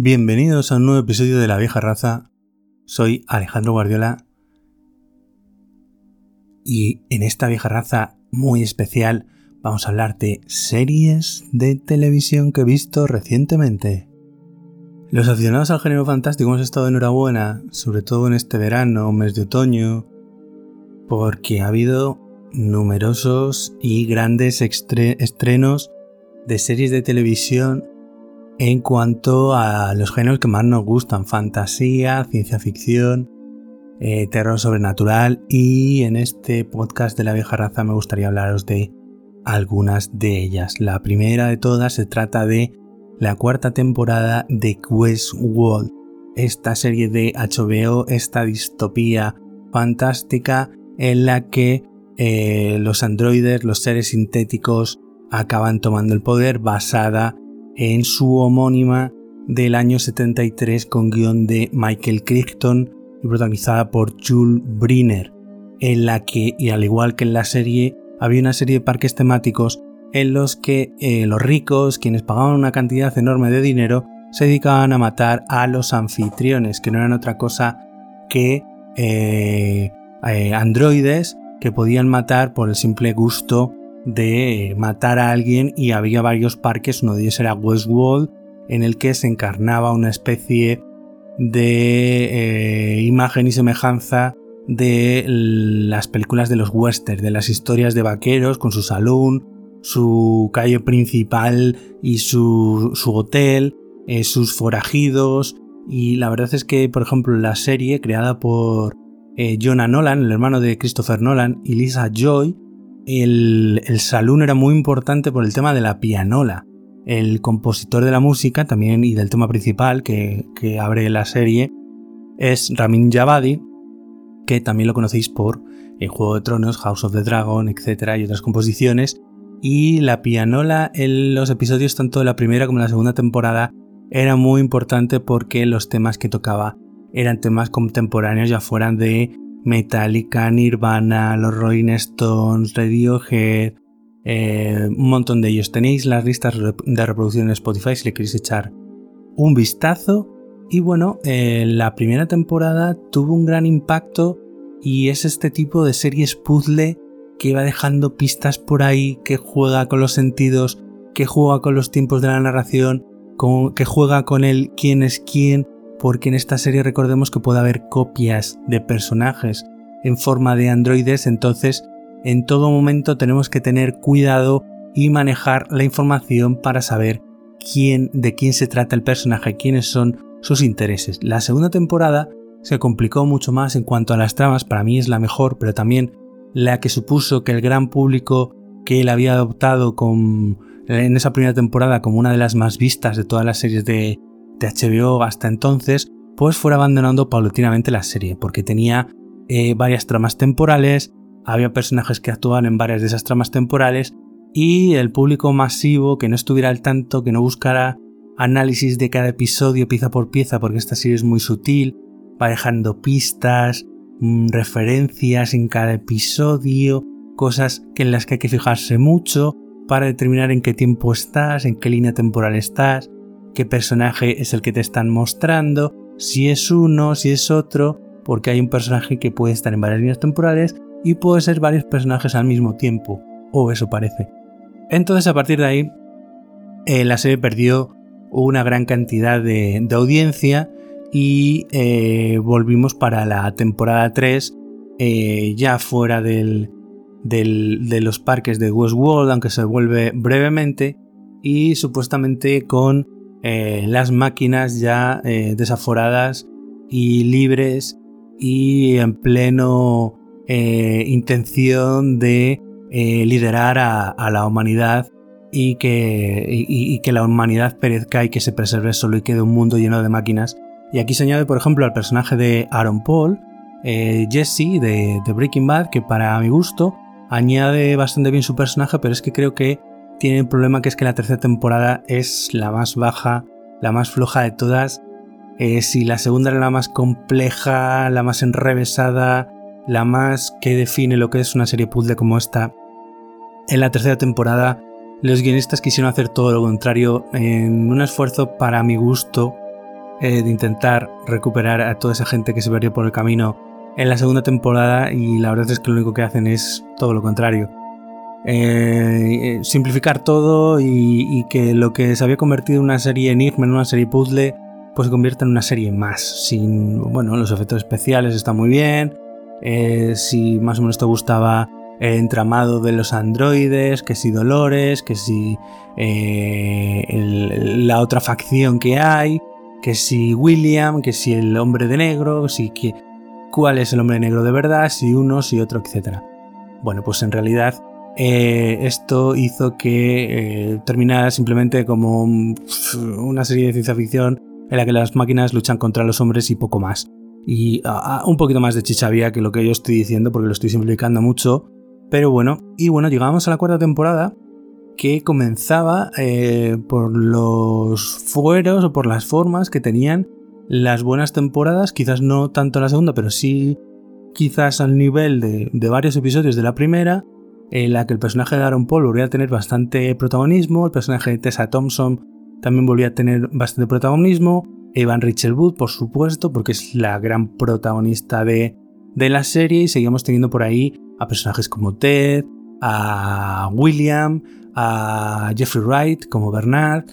Bienvenidos a un nuevo episodio de La Vieja Raza. Soy Alejandro Guardiola. Y en esta vieja raza muy especial vamos a hablar de series de televisión que he visto recientemente. Los aficionados al género fantástico hemos estado enhorabuena, sobre todo en este verano, mes de otoño, porque ha habido numerosos y grandes estrenos de series de televisión en cuanto a los géneros que más nos gustan, fantasía, ciencia ficción, eh, terror sobrenatural y en este podcast de la vieja raza me gustaría hablaros de algunas de ellas. La primera de todas se trata de la cuarta temporada de Westworld, esta serie de HBO, esta distopía fantástica en la que eh, los androides, los seres sintéticos, acaban tomando el poder basada en su homónima del año 73 con guion de Michael Crichton y protagonizada por Jules Briner, en la que, y al igual que en la serie, había una serie de parques temáticos en los que eh, los ricos, quienes pagaban una cantidad enorme de dinero, se dedicaban a matar a los anfitriones, que no eran otra cosa que eh, eh, androides que podían matar por el simple gusto de matar a alguien y había varios parques, uno de ellos era Westworld, en el que se encarnaba una especie de eh, imagen y semejanza de las películas de los westerns, de las historias de vaqueros con su salón, su calle principal y su, hotel, eh, sus forajidos. Y la verdad es que, por ejemplo, la serie creada por eh, Jonah Nolan, el hermano de Christopher Nolan, y Lisa Joy, el, salón era muy importante por el tema de la pianola. El compositor de la música también y del tema principal que, abre la serie es Ramin Javadi, que también lo conocéis por el Juego de Tronos, House of the Dragon, etc. y otras composiciones. Y la pianola en los episodios tanto de la primera como de la segunda temporada era muy importante porque los temas que tocaba eran temas contemporáneos ya fueran de Metallica, Nirvana, los Rolling Stones, Radiohead, eh, un montón de ellos. Tenéis las listas de reproducción en Spotify si le queréis echar un vistazo. Y bueno, eh, la primera temporada tuvo un gran impacto y es este tipo de series puzzle que va dejando pistas por ahí, que juega con los sentidos, que juega con los tiempos de la narración, que juega con el quién es quién, porque en esta serie recordemos que puede haber copias de personajes en forma de androides, entonces en todo momento tenemos que tener cuidado y manejar la información para saber quién, de quién se trata el personaje, quiénes son sus intereses. La segunda temporada se complicó mucho más en cuanto a las tramas, para mí es la mejor, pero también la que supuso que el gran público que él había adoptado con, en esa primera temporada como una de las más vistas de todas las series de, de hasta entonces, pues fuera abandonando paulatinamente la serie, porque tenía eh, varias tramas temporales, había personajes que actuaban en varias de esas tramas temporales, y el público masivo que no estuviera al tanto, que no buscara análisis de cada episodio pieza por pieza, porque esta serie es muy sutil, va dejando pistas, mm, referencias en cada episodio, cosas en las que hay que fijarse mucho para determinar en qué tiempo estás, en qué línea temporal estás, qué personaje es el que te están mostrando, si es uno, si es otro, porque hay un personaje que puede estar en varias líneas temporales y puede ser varios personajes al mismo tiempo, o eso parece. Entonces a partir de ahí, eh, la serie perdió una gran cantidad de, audiencia y eh, volvimos para la temporada 3 eh, ya fuera del, de los parques de Westworld, aunque se vuelve brevemente, y supuestamente con eh, las máquinas ya eh, desaforadas y libres y en pleno eh, intención de liderar a, la humanidad y que, que la humanidad perezca y que se preserve solo y quede un mundo lleno de máquinas. Y aquí se añade, por ejemplo, al personaje de Aaron Paul, Jesse de Breaking Bad, que para mi gusto añade bastante bien su personaje, pero es que creo que tiene un problema que es que la tercera temporada es la más baja, la más floja de todas. Eh, si la segunda era la más compleja, la más enrevesada, la más que define lo que es una serie puzzle como esta, en la tercera temporada los guionistas quisieron hacer todo lo contrario en un esfuerzo para mi gusto eh, de intentar recuperar a toda esa gente que se perdió por el camino en la segunda temporada y la verdad es que lo único que hacen es todo lo contrario. Eh, simplificar todo y, que lo que se había convertido en una serie enigma, en una serie puzzle, pues se convierta en una serie más. Sin, bueno, los efectos especiales están muy bien. Eh, si más o menos te gustaba el entramado de los androides, que si Dolores, que si eh, la otra facción que hay, que si William, que si el hombre de negro, si que, cuál es el hombre negro de verdad, si uno, si otro, etc. Bueno, pues en realidad eh, esto hizo que eh, terminara simplemente como una serie de ciencia ficción en la que las máquinas luchan contra los hombres y poco más. Y un poquito más de chichavía que lo que yo estoy diciendo porque lo estoy simplificando mucho. Pero bueno, y bueno, llegamos a la cuarta temporada que comenzaba eh, por los fueros o por las formas que tenían las buenas temporadas, quizás no tanto la segunda, pero sí quizás al nivel de varios episodios de la primera, en la que el personaje de Aaron Paul volvía a tener bastante protagonismo, el personaje de Tessa Thompson también volvía a tener bastante protagonismo, Evan Rachel Wood, por supuesto, porque es la gran protagonista de, de la serie, y seguíamos teniendo por ahí a personajes como Ted, a William, a Jeffrey Wright como Bernard,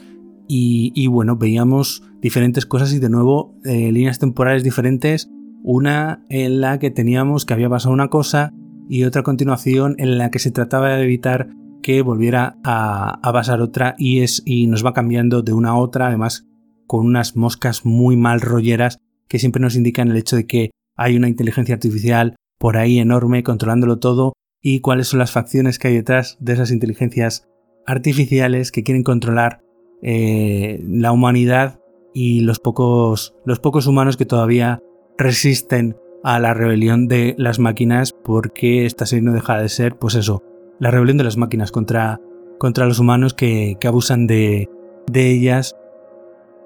y, bueno, veíamos diferentes cosas y de nuevo eh, líneas temporales diferentes, una en la que teníamos que había pasado una cosa y otra continuación en la que se trataba de evitar que volviera a, pasar otra y, es, y nos va cambiando de una a otra, además con unas moscas muy mal rolleras que siempre nos indican el hecho de que hay una inteligencia artificial por ahí enorme controlándolo todo y cuáles son las facciones que hay detrás de esas inteligencias artificiales que quieren controlar eh, la humanidad y los pocos, los pocos humanos que todavía resisten a la rebelión de las máquinas porque esta serie no deja de ser, pues eso, la rebelión de las máquinas contra, contra los humanos que, abusan de, ellas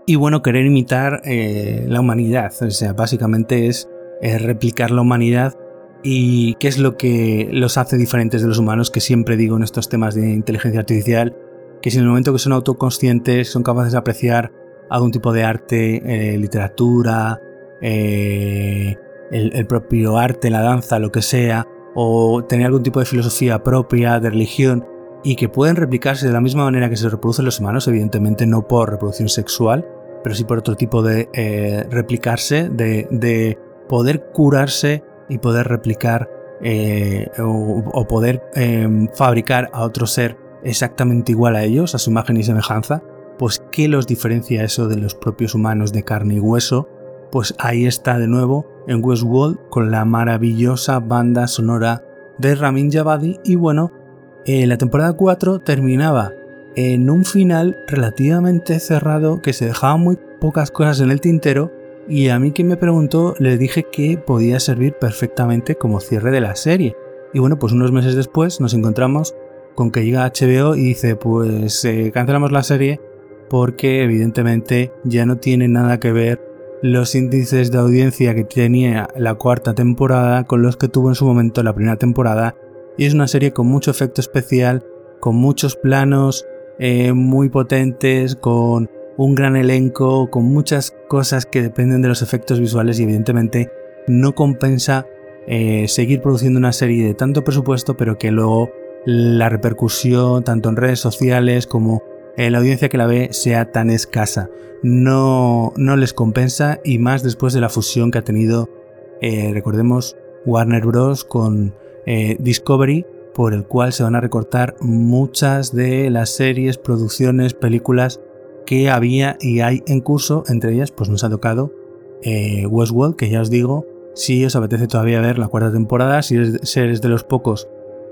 y bueno, querer imitar eh, la humanidad, o sea, básicamente es replicar la humanidad y qué es lo que los hace diferentes de los humanos, que siempre digo en estos temas de inteligencia artificial, que si en el momento que son autoconscientes son capaces de apreciar algún tipo de arte, eh, literatura, eh, el, propio arte, la danza, lo que sea, o tener algún tipo de filosofía propia, de religión, y que pueden replicarse de la misma manera que se reproducen los humanos, evidentemente no por reproducción sexual, pero sí por otro tipo de eh, replicarse, de, poder curarse y poder replicar eh, o, poder em, fabricar a otro ser exactamente igual a ellos, a su imagen y semejanza, pues ¿qué los diferencia eso de los propios humanos de carne y hueso? Pues ahí está de nuevo en Westworld con la maravillosa banda sonora de Ramin Javadi y bueno, eh, la temporada 4 terminaba en un final relativamente cerrado que se dejaba muy pocas cosas en el tintero y a mí quien me preguntó le dije que podía servir perfectamente como cierre de la serie. Y bueno, pues unos meses después nos encontramos con que llega HBO y dice pues eh, cancelamos la serie porque evidentemente ya no tiene nada que ver los índices de audiencia que tenía la cuarta temporada con los que tuvo en su momento la primera temporada y es una serie con mucho efecto especial, con muchos planos eh, muy potentes, con un gran elenco, con muchas cosas que dependen de los efectos visuales y evidentemente no compensa eh, seguir produciendo una serie de tanto presupuesto pero que luego la repercusión tanto en redes sociales como eh, la audiencia que la ve sea tan escasa. No, no les compensa y más después de la fusión que ha tenido, eh, recordemos, Warner Bros. con eh, Discovery, por el cual se van a recortar muchas de las series, producciones, películas que había y hay en curso. Entre ellas, pues nos ha tocado Westworld, que ya os digo, si os apetece todavía ver la cuarta temporada, si eres de los pocos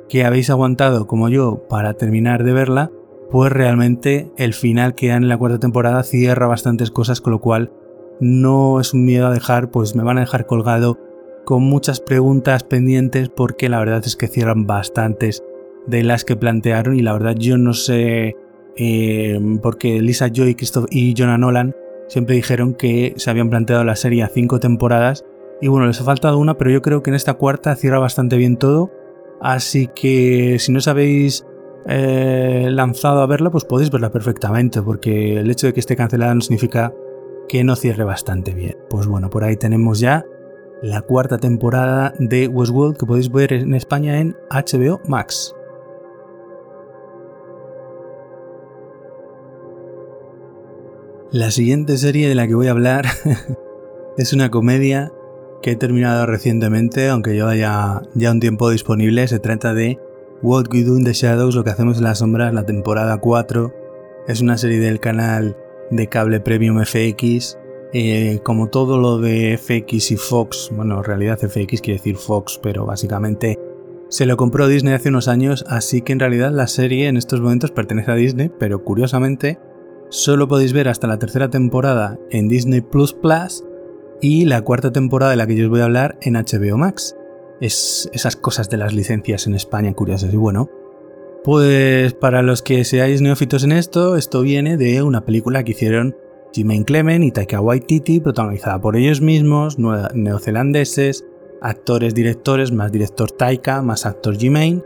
que habéis aguantado como yo para terminar de verla, pues realmente el final que dan en la cuarta temporada cierra bastantes cosas, con lo cual no es un miedo a dejar, pues me van a dejar colgado con muchas preguntas pendientes porque la verdad es que cierran bastantes de las que plantearon y la verdad yo no sé eh, porque Lisa Joy y Jonah Nolan siempre dijeron que se habían planteado la serie a cinco temporadas y bueno, les ha faltado una, pero yo creo que en esta cuarta cierra bastante bien todo. Así que si no sabéis eh, lanzado a verla, pues podéis verla perfectamente, porque el hecho de que esté cancelada no significa que no cierre bastante bien. Pues bueno, por ahí tenemos ya la cuarta temporada de Westworld que podéis ver en España en HBO Max. La siguiente serie de la que voy a hablar es una comedia que he terminado recientemente, aunque lleva ya, ya un tiempo disponible. Se trata de What We Do in the Shadows, lo que hacemos en las sombras, la temporada 4. Es una serie del canal de cable premium FX. Eh, como todo lo de FX y Fox, bueno, en realidad FX quiere decir Fox, pero básicamente se lo compró Disney hace unos años, así que en realidad la serie en estos momentos pertenece a Disney, pero curiosamente solo podéis ver hasta la tercera temporada en Disney Plus Plus y la cuarta temporada de la que yo os voy a hablar en HBO Max. Es esas cosas de las licencias en España curiosas. Y bueno, pues para los que seáis neófitos en esto, esto viene de una película que hicieron Jimmy Clement y Taika Waititi, protagonizada por ellos mismos, neozelandeses, actores, directores, más director Taika, más actor Jimmy.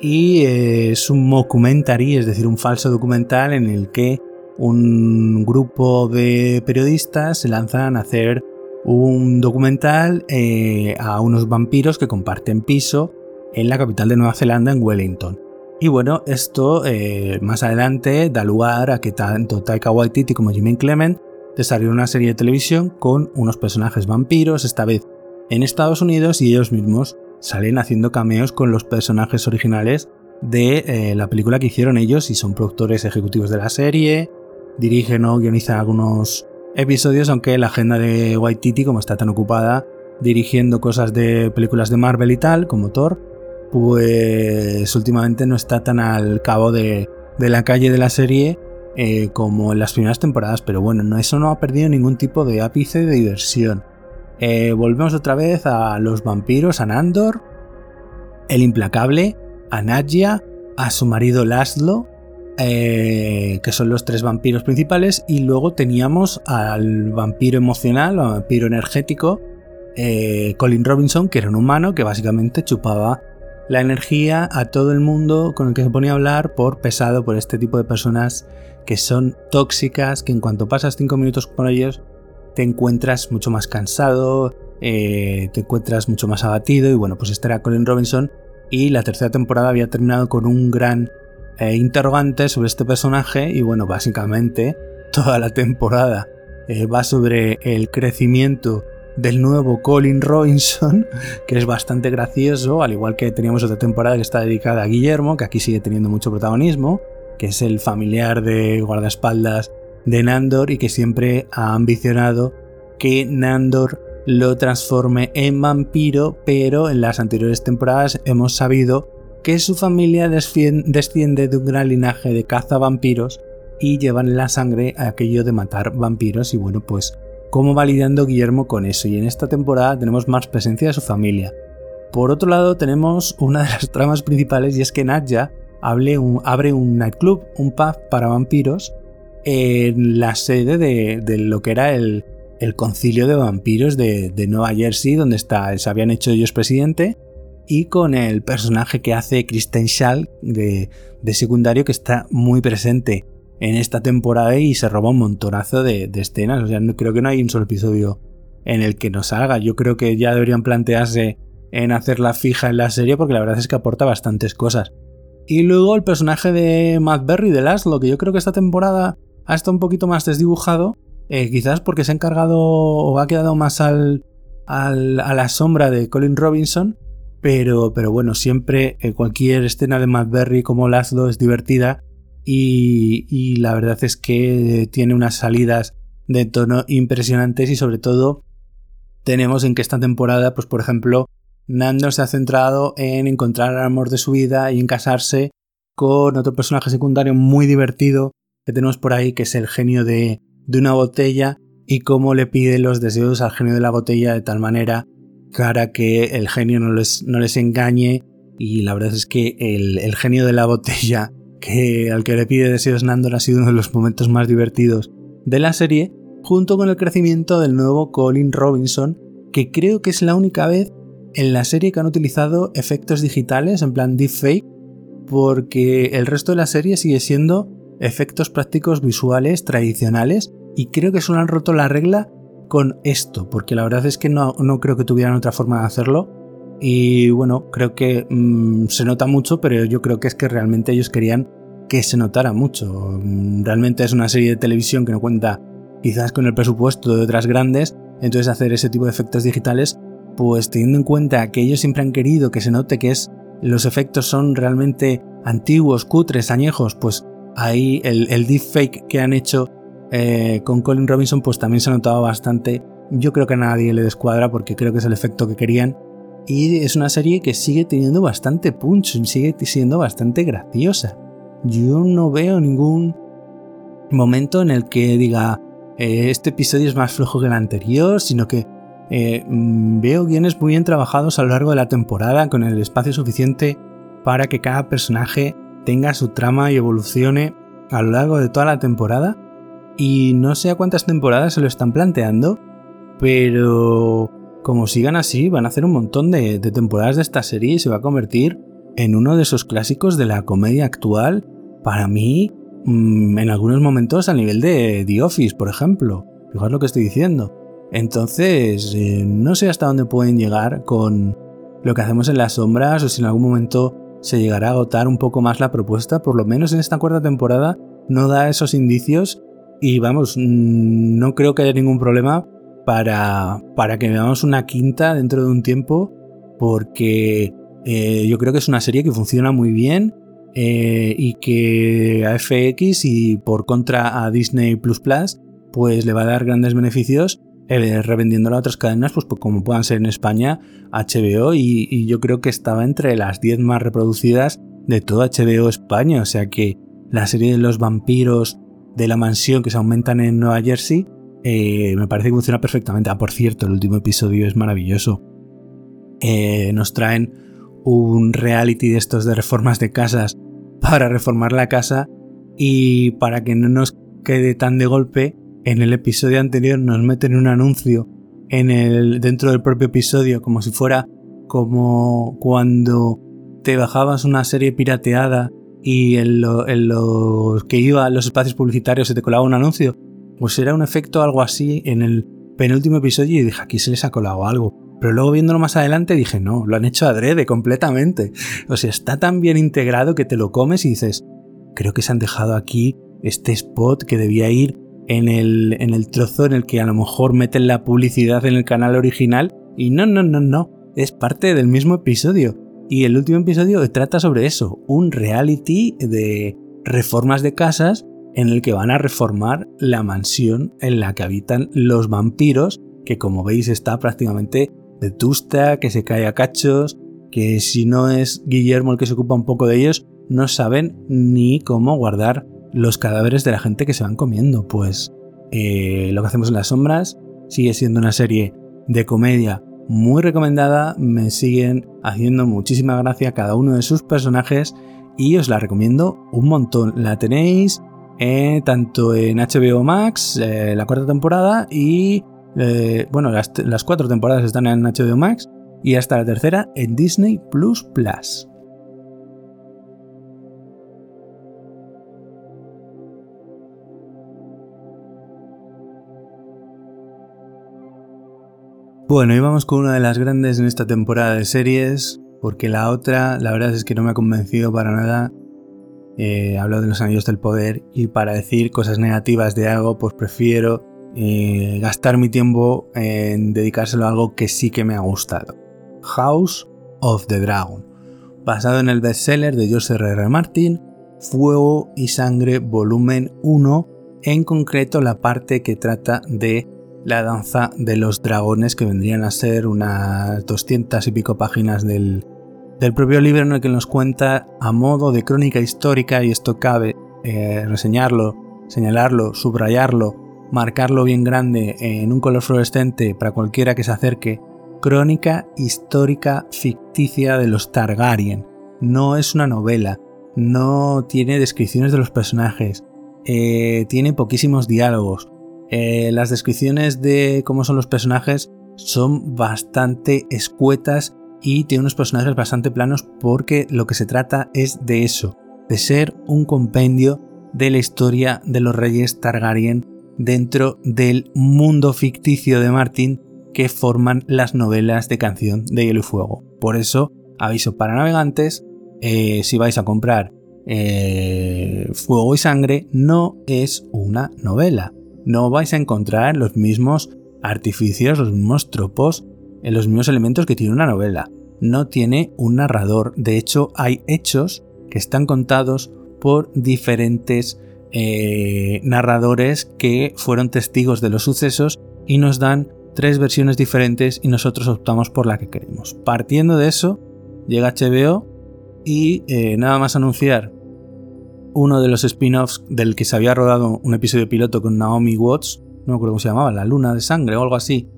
Y eh, es un documentary, es decir, un falso documental en el que un grupo de periodistas se lanzan a hacer un documental eh, a unos vampiros que comparten piso en la capital de Nueva Zelanda, en Wellington. Y bueno, esto eh, más adelante da lugar a que tanto Taika Waititi como Jimmy Clement desarrollen una serie de televisión con unos personajes vampiros, esta vez en Estados Unidos, y ellos mismos salen haciendo cameos con los personajes originales de eh, la película que hicieron ellos y son productores ejecutivos de la serie, dirigen o guionizan algunos episodios, aunque la agenda de Waititi, como está tan ocupada dirigiendo cosas de películas de Marvel y tal, como Thor, pues últimamente no está tan al cabo de, la calle de la serie eh, como en las primeras temporadas, pero bueno, no, eso no ha perdido ningún tipo de ápice de diversión. Eh, volvemos otra vez a los vampiros, a Nandor, el implacable, a Nadja, a su marido Laszlo, eh, que son los tres vampiros principales, y luego teníamos al vampiro emocional, al vampiro energético, eh, Colin Robinson, que era un humano que básicamente chupaba la energía a todo el mundo con el que se ponía a hablar por pesado, por este tipo de personas que son tóxicas, que en cuanto pasas cinco minutos con ellos te encuentras mucho más cansado, eh, te encuentras mucho más abatido y bueno, pues este era Colin Robinson y la tercera temporada había terminado con un gran eh, interrogantes sobre este personaje y bueno, básicamente toda la temporada eh, va sobre el crecimiento del nuevo Colin Robinson, que es bastante gracioso, al igual que teníamos otra temporada que está dedicada a Guillermo, que aquí sigue teniendo mucho protagonismo, que es el familiar de guardaespaldas de Nandor y que siempre ha ambicionado que Nandor lo transforme en vampiro, pero en las anteriores temporadas hemos sabido que su familia desciende de un gran linaje de cazavampiros y llevan la sangre aquello de matar vampiros y bueno pues cómo va lidiando Guillermo con eso y en esta temporada tenemos más presencia de su familia. Por otro lado tenemos una de las tramas principales y es que Nadja abre un, nightclub, un pub para vampiros en la sede de, lo que era el, concilio de vampiros de, de, Nueva Jersey, donde está, se habían hecho ellos presidente, y con el personaje que hace Kristen Schall de, secundario que está muy presente en esta temporada y se roba un montonazo de, escenas. O sea, no, creo que no hay un solo episodio en el que no salga. Yo creo que ya deberían plantearse en hacerla fija en la serie porque la verdad es que aporta bastantes cosas. Y luego el personaje de Matt Berry de Laszlo, que yo creo que esta temporada ha estado un poquito más desdibujado, eh, quizás porque se ha encargado o ha quedado más al, al, a la sombra de Colin Robinson pero, pero bueno, siempre eh, cualquier escena de Matt Berry como Laszlo es divertida y, la verdad es que tiene unas salidas de tono impresionantes y sobre todo tenemos en que esta temporada, pues por ejemplo, Nando se ha centrado en encontrar el amor de su vida y en casarse con otro personaje secundario muy divertido que tenemos por ahí, que es el genio de, de una botella y cómo le pide los deseos al genio de la botella de tal manera cara que el genio no les, no les engañe. Y la verdad es que el, genio de la botella que al que le pide deseos Nandor ha sido uno de los momentos más divertidos de la serie, junto con el crecimiento del nuevo Colin Robinson, que creo que es la única vez en la serie que han utilizado efectos digitales en plan deepfake, porque el resto de la serie sigue siendo efectos prácticos visuales tradicionales Y creo que solo han roto la regla con esto, porque la verdad es que no, no creo que tuvieran otra forma de hacerlo. Y bueno, creo que mm, se nota mucho, pero yo creo que es que realmente ellos querían que se notara mucho. Mm, realmente es una serie de televisión que no cuenta quizás con el presupuesto de otras grandes, entonces hacer ese tipo de efectos digitales, pues teniendo en cuenta que ellos siempre han querido que se note que es los efectos son realmente antiguos, cutres, añejos, pues ahí el, el deepfake que han hecho eh, con Colin Robinson pues también se ha notado bastante. Yo creo que a nadie le descuadra porque creo que es el efecto que querían. Y es una serie que sigue teniendo bastante punch, sigue siendo bastante graciosa. Yo no veo ningún momento en el que diga eh, este episodio es más flojo que el anterior, sino que eh, mm, veo guiones muy bien trabajados a lo largo de la temporada con el espacio suficiente para que cada personaje tenga su trama y evolucione a lo largo de toda la temporada y no sé a cuántas temporadas se lo están planteando, pero como sigan así, van a hacer un montón de, temporadas de esta serie y se va a convertir en uno de esos clásicos de la comedia actual. Para mí, mm, en algunos momentos a nivel de The Office, por ejemplo. Fijaos lo que estoy diciendo. Entonces, eh, no sé hasta dónde pueden llegar con lo que hacemos en las sombras o si en algún momento se llegará a agotar un poco más la propuesta. Por lo menos en esta cuarta temporada no da esos indicios y vamos, mm, no creo que haya ningún problema para, para que veamos una quinta dentro de un tiempo, porque eh, yo creo que es una serie que funciona muy bien eh, y que a FX y por contra a Disney Plus Plus, pues le va a dar grandes beneficios eh, revendiéndola a otras cadenas, pues, pues, como puedan ser en España, HBO, y, y yo creo que estaba entre las 10 más reproducidas de todo HBO España, o sea que la serie de los vampiros de la mansión que se aumentan en Nueva Jersey, eh, me parece que funciona perfectamente. Ah, por cierto, el último episodio es maravilloso. Eh, nos traen un reality de estos de reformas de casas para reformar la casa y para que no nos quede tan de golpe, en el episodio anterior nos meten un anuncio en el, dentro del propio episodio como si fuera como cuando te bajabas una serie pirateada y en, los que iba a los espacios publicitarios se te colaba un anuncio, pues era un efecto algo así en el penúltimo episodio y dije, aquí se les ha colado algo. Pero luego viéndolo más adelante dije, no, lo han hecho adrede completamente. O sea, está tan bien integrado que te lo comes y dices, creo que se han dejado aquí este spot que debía ir en el, en el trozo en el que a lo mejor meten la publicidad en el canal original. Y no, no, no, no, es parte del mismo episodio. Y el último episodio trata sobre eso, un reality de reformas de casas en el que van a reformar la mansión en la que habitan los vampiros, que como veis está prácticamente vetusta, que se cae a cachos, que si no es Guillermo el que se ocupa un poco de ellos, no saben ni cómo guardar los cadáveres de la gente que se van comiendo. Pues eh, lo que hacemos en las sombras sigue siendo una serie de comedia muy recomendada, me siguen haciendo muchísima gracia cada uno de sus personajes y os la recomiendo un montón. La tenéis eh, tanto en HBO Max, eh, la cuarta temporada, y eh, bueno, las, las, cuatro temporadas están en HBO Max y hasta la tercera en Disney Plus Plus. Bueno, y vamos con una de las grandes en esta temporada de series, porque la otra, la verdad es que no me ha convencido para nada. Eh, hablo de los anillos del poder y para decir cosas negativas de algo, pues prefiero eh, gastar mi tiempo en dedicárselo a algo que sí que me ha gustado. House of the Dragon, basado en el bestseller de George R. R. Martin, Fuego y Sangre Volumen 1, en concreto la parte que trata de la danza de los dragones, que vendrían a ser unas 200 y pico páginas del, propio libro en el que nos cuenta a modo de crónica histórica, y esto cabe eh, reseñarlo, señalarlo, subrayarlo, marcarlo bien grande en un color fluorescente para cualquiera que se acerque, crónica histórica ficticia de los Targaryen. No es una novela, no tiene descripciones de los personajes, eh, tiene poquísimos diálogos, eh, las descripciones de cómo son los personajes son bastante escuetas y tiene unos personajes bastante planos porque lo que se trata es de eso, de ser un compendio de la historia de los reyes Targaryen dentro del mundo ficticio de Martin que forman las novelas de canción de Hielo y Fuego. Por eso, aviso para navegantes, eh, si vais a comprar eh, Fuego y Sangre, no es una novela. No vais a encontrar los mismos artificios, los mismos tropos, eh, los mismos elementos que tiene una novela. No tiene un narrador. De hecho, hay hechos que están contados por diferentes narradores que fueron testigos de los sucesos y nos dan tres versiones diferentes y nosotros optamos por la que queremos. Partiendo de eso, llega HBO y eh, nada más anunciar uno de los spin-offs del que se había rodado un episodio piloto con Naomi Watts, no me acuerdo cómo se llamaba, La Luna de Sangre o algo así,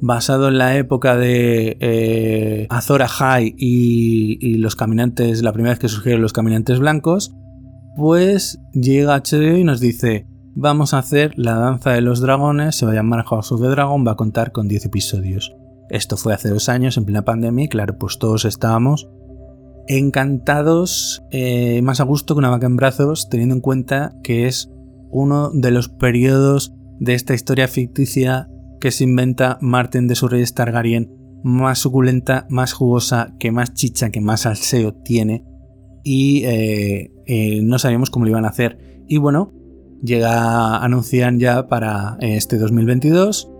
basado en la época de eh, Azora High y, los caminantes, la primera vez que surgieron los caminantes blancos, pues llega HBO y nos dice, vamos a hacer La Danza de los Dragones, se va a llamar House of the Dragon, va a contar con 10 episodios. Esto fue hace dos años, en plena pandemia, y claro, pues todos estábamos encantados, eh, más a gusto que una vaca en brazos, teniendo en cuenta que es uno de los periodos de esta historia ficticia que se inventa Martin de su rey Targaryen más suculenta, más jugosa, que más chicha, que más salseo tiene. Y eh, eh, no sabíamos cómo lo iban a hacer. Y bueno, llega, anuncian ya para este 2022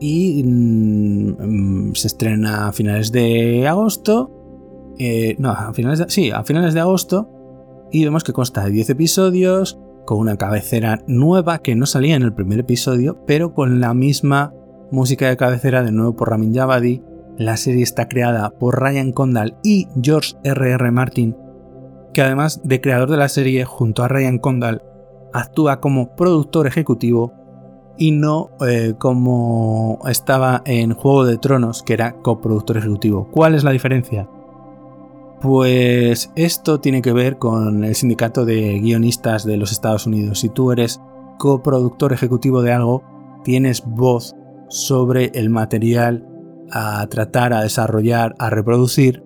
y mm, se estrena a finales de agosto. Eh, no, a finales de, sí, a finales de agosto. Y vemos que consta de 10 episodios, con una cabecera nueva que no salía en el primer episodio, pero con la misma música de cabecera de nuevo por Ramin Javadi. La serie está creada por Ryan Condal y George R.R. Martin, que además de creador de la serie junto a Ryan Condal actúa como productor ejecutivo y no eh, como estaba en Juego de Tronos, que era coproductor ejecutivo. ¿Cuál es la diferencia? Pues esto tiene que ver con el sindicato de guionistas de los Estados Unidos. Si tú eres coproductor ejecutivo de algo, tienes voz sobre el material a tratar, a desarrollar, a reproducir,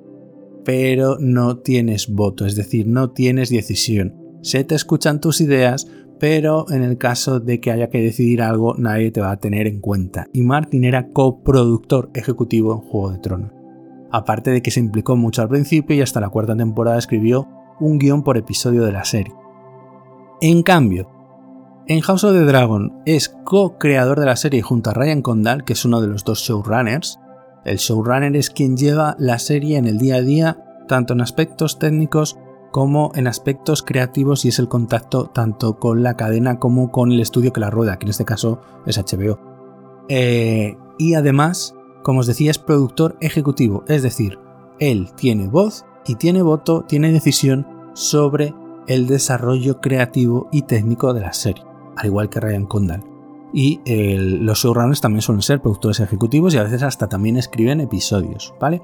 pero no tienes voto, es decir, no tienes decisión se te escuchan tus ideas, pero en el caso de que haya que decidir algo, nadie te va a tener en cuenta. Y Martin era coproductor ejecutivo en Juego de Tronos. Aparte de que se implicó mucho al principio y hasta la cuarta temporada escribió un guion por episodio de la serie. En cambio, en House of the Dragon es co-creador de la serie junto a Ryan Condal, que es uno de los dos showrunners. El showrunner es quien lleva la serie en el día a día, tanto en aspectos técnicos como en aspectos creativos y es el contacto tanto con la cadena como con el estudio que la rueda, que en este caso es HBO. Eh, y además, como os decía, es productor ejecutivo, es decir, él tiene voz y tiene voto, tiene decisión sobre el desarrollo creativo y técnico de la serie, al igual que Ryan Condal. Y los showrunners también suelen ser productores ejecutivos y a veces hasta también escriben episodios, ¿vale?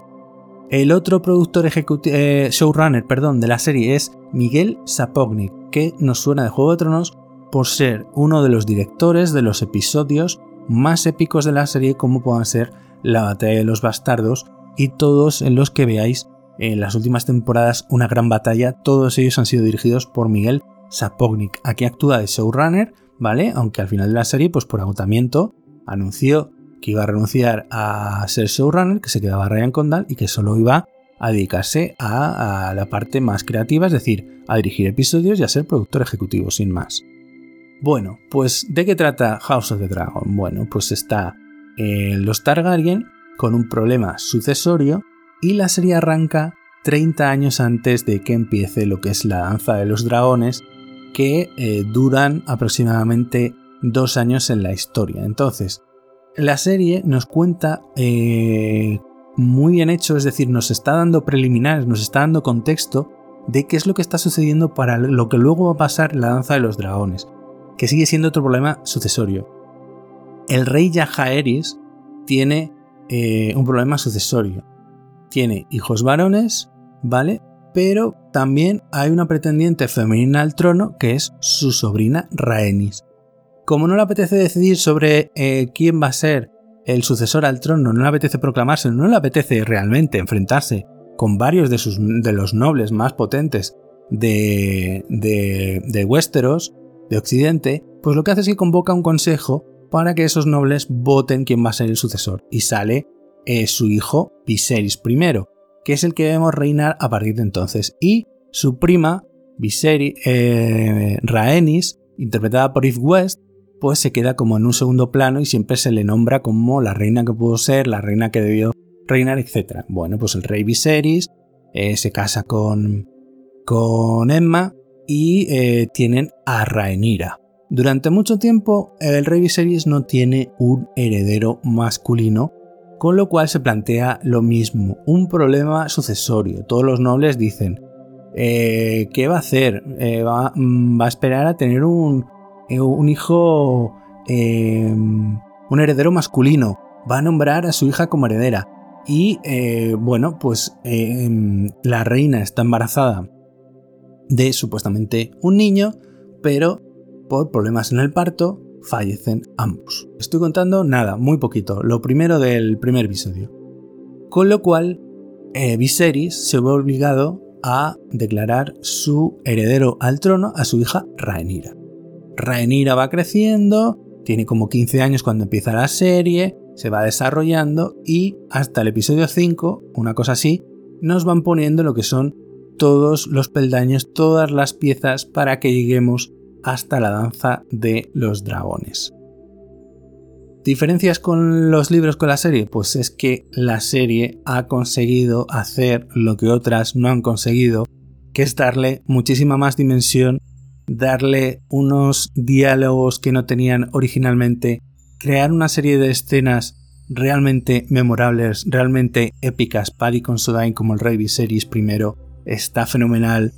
El otro productor eh, showrunner perdón, de la serie es Miguel Sapognik, que nos suena de Juego de Tronos por ser uno de los directores de los episodios más épicos de la serie, como puedan ser la Batalla de los Bastardos y todos en los que veáis en las últimas temporadas una gran batalla, todos ellos han sido dirigidos por Miguel Sapognik. Aquí actúa de showrunner, ¿vale? Aunque al final de la serie, pues por agotamiento, anunció que iba a renunciar a ser showrunner, que se quedaba Ryan Condal y que solo iba a dedicarse a, la parte más creativa, es decir, a dirigir episodios y a ser productor ejecutivo, sin más. Bueno, pues ¿de qué trata House of the Dragon? Bueno, pues está en los Targaryen con un problema sucesorio y la serie arranca 30 años antes de que empiece lo que es la danza de los dragones, que eh, duran aproximadamente dos años en la historia. Entonces, la serie nos cuenta eh, muy bien hecho, es decir, nos está dando preliminares, nos está dando contexto de qué es lo que está sucediendo para lo que luego va a pasar en la danza de los dragones, que sigue siendo otro problema sucesorio. El rey Yajaeris tiene eh, un problema sucesorio. Tiene hijos varones, ¿vale? Pero también hay una pretendiente femenina al trono que es su sobrina Rhaenys como no le apetece decidir sobre eh, quién va a ser el sucesor al trono, no le apetece proclamarse, no le apetece realmente enfrentarse con varios de, los nobles más potentes de, de, de Westeros, de Occidente, pues lo que hace es que convoca un consejo para que esos nobles voten quién va a ser el sucesor. Y sale eh, su hijo Viserys I, que es el que debemos reinar a partir de entonces. Y su prima, Viserys, eh, Rhaenys, interpretada por Eve West, pues se queda como en un segundo plano y siempre se le nombra como la reina que pudo ser, la reina que debió reinar, etc. Bueno, pues el rey Viserys eh, se casa con, con Emma y tienen a Rhaenyra. Durante mucho tiempo el rey Viserys no tiene un heredero masculino, con lo cual se plantea lo mismo, un problema sucesorio. Todos los nobles dicen, eh, ¿qué va a hacer? va, mm, va, a esperar a tener un, un hijo, un heredero masculino. Va a nombrar a su hija como heredera. Y eh, bueno, pues em, la reina está embarazada de supuestamente un niño, pero por problemas en el parto fallecen ambos. Estoy contando nada, muy poquito, lo primero del primer episodio. Con lo cual, eh, Viserys se ve obligado a declarar su heredero al trono a su hija Rhaenyra. Rhaenyra va creciendo, tiene como 15 años cuando empieza la serie, se va desarrollando y hasta el episodio 5, una cosa así, nos van poniendo lo que son todos los peldaños, todas las piezas para que lleguemos hasta la danza de los dragones. ¿Diferencias con los libros con la serie? Pues es que la serie ha conseguido hacer lo que otras no han conseguido, que es darle muchísima más dimensión, darle unos diálogos que no tenían originalmente crear una serie de escenas realmente memorables, realmente épicas. Paddy Considine como el rey Viserys primero está fenomenal.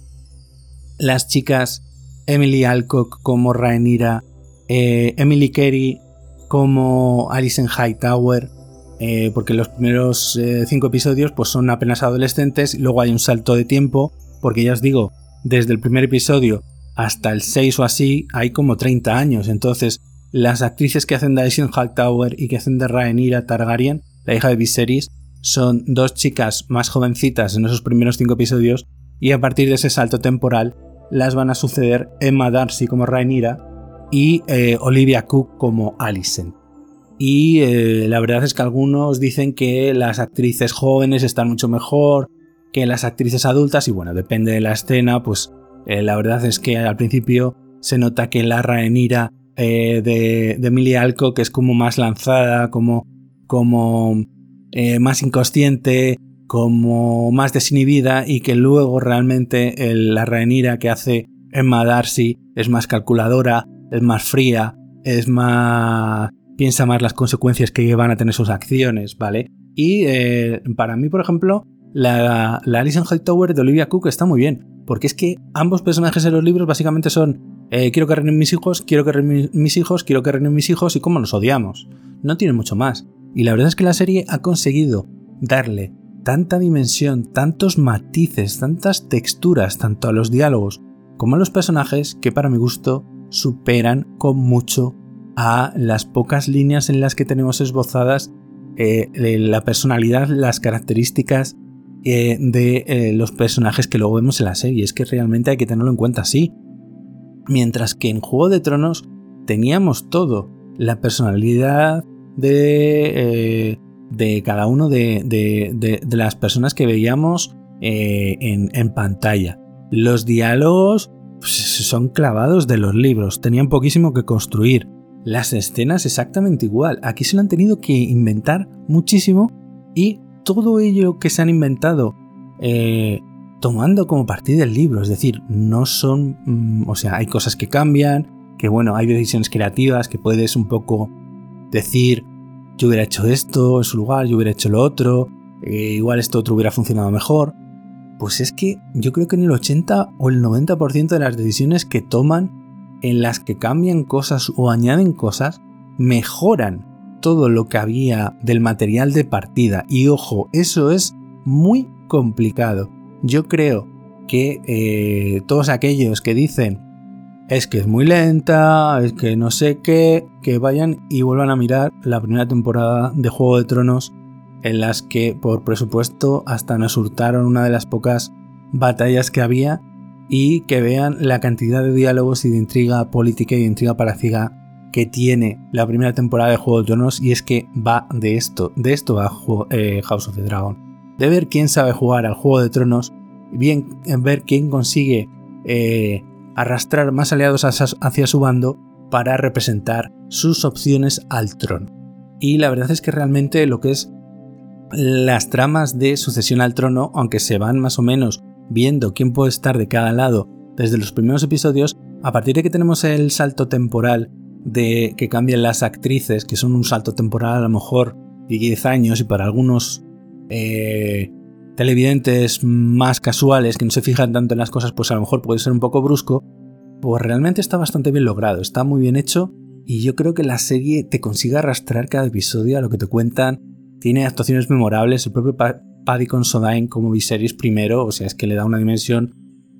Las chicas Emily Alcock como Rhaenyra, eh, Emily Carey como Alison Hightower, eh, porque los primeros eh, cinco episodios pues son apenas adolescentes, y luego hay un salto de tiempo, porque ya os digo, desde el primer episodio hasta el 6 o así hay como 30 años, entonces las actrices que hacen de Aishin Hightower y que hacen de Rhaenyra Targaryen, la hija de Viserys, son dos chicas más jovencitas en esos primeros cinco episodios y a partir de ese salto temporal las van a suceder Emma Darcy como Rhaenyra y eh, Olivia Cook como Alicent. Y eh, la verdad es que algunos dicen que las actrices jóvenes están mucho mejor que las actrices adultas y bueno, depende de la escena, pues eh, la verdad es que al principio se nota que la Rhaenyra de, de Emilia Alco, que es como más lanzada, como, como más inconsciente, como más desinhibida y que luego realmente la Rhaenyra que hace Emma Darcy es más calculadora, es más fría, es más... piensa más las consecuencias que van a tener sus acciones, ¿vale? Y eh, para mí, por ejemplo, la, la Alison Hightower de Olivia Cook está muy bien, porque es que ambos personajes en los libros básicamente son eh, quiero que reinen mis hijos, quiero que reinen mis hijos, quiero que reinen mis hijos y cómo nos odiamos. No tiene mucho más. Y la verdad es que la serie ha conseguido darle tanta dimensión, tantos matices, tantas texturas, tanto a los diálogos como a los personajes, que para mi gusto superan con mucho a las pocas líneas en las que tenemos esbozadas eh, la personalidad, las características eh, de los personajes que luego vemos en la serie. Es que realmente hay que tenerlo en cuenta así. Mientras que en Juego de Tronos teníamos todo, la personalidad de, eh, de cada uno de, las personas que veíamos eh, en, pantalla. Los diálogos pues, son clavados de los libros, tenían poquísimo que construir. Las escenas exactamente igual. Aquí se lo han tenido que inventar muchísimo y todo ello que se han inventado eh, tomando como partida el libro, es decir, no son, mm, o sea, hay cosas que cambian, que bueno, hay decisiones creativas que puedes un poco decir, yo hubiera hecho esto en su lugar, yo hubiera hecho lo otro, eh, igual esto otro hubiera funcionado mejor. Pues es que yo creo que en el 80 o el 90% de las decisiones que toman, en las que cambian cosas o añaden cosas, mejoran todo lo que había del material de partida. Y ojo, eso es muy complicado. Yo creo que eh, todos aquellos que dicen es que es muy lenta, es que no sé qué, que vayan y vuelvan a mirar la primera temporada de Juego de Tronos en las que por presupuesto hasta nos hurtaron una de las pocas batallas que había y que vean la cantidad de diálogos y de intriga política y de intriga palaciega que tiene la primera temporada de Juego de Tronos y es que va de esto, de esto va eh, House of the Dragon. De ver quién sabe jugar al Juego de Tronos, bien ver quién consigue eh, arrastrar más aliados hacia su bando para representar sus opciones al trono. Y la verdad es que realmente lo que es las tramas de sucesión al trono, aunque se van más o menos viendo quién puede estar de cada lado desde los primeros episodios, a partir de que tenemos el salto temporal de que cambian las actrices, que son un salto temporal a lo mejor de 10 años y para algunos eh, televidentes más casuales que no se fijan tanto en las cosas, pues a lo mejor puede ser un poco brusco, pues realmente está bastante bien logrado, está muy bien hecho y yo creo que la serie te consigue arrastrar cada episodio a lo que te cuentan, tiene actuaciones memorables, el propio Paddy Considine como Viserys primero, o sea, es que le da una dimensión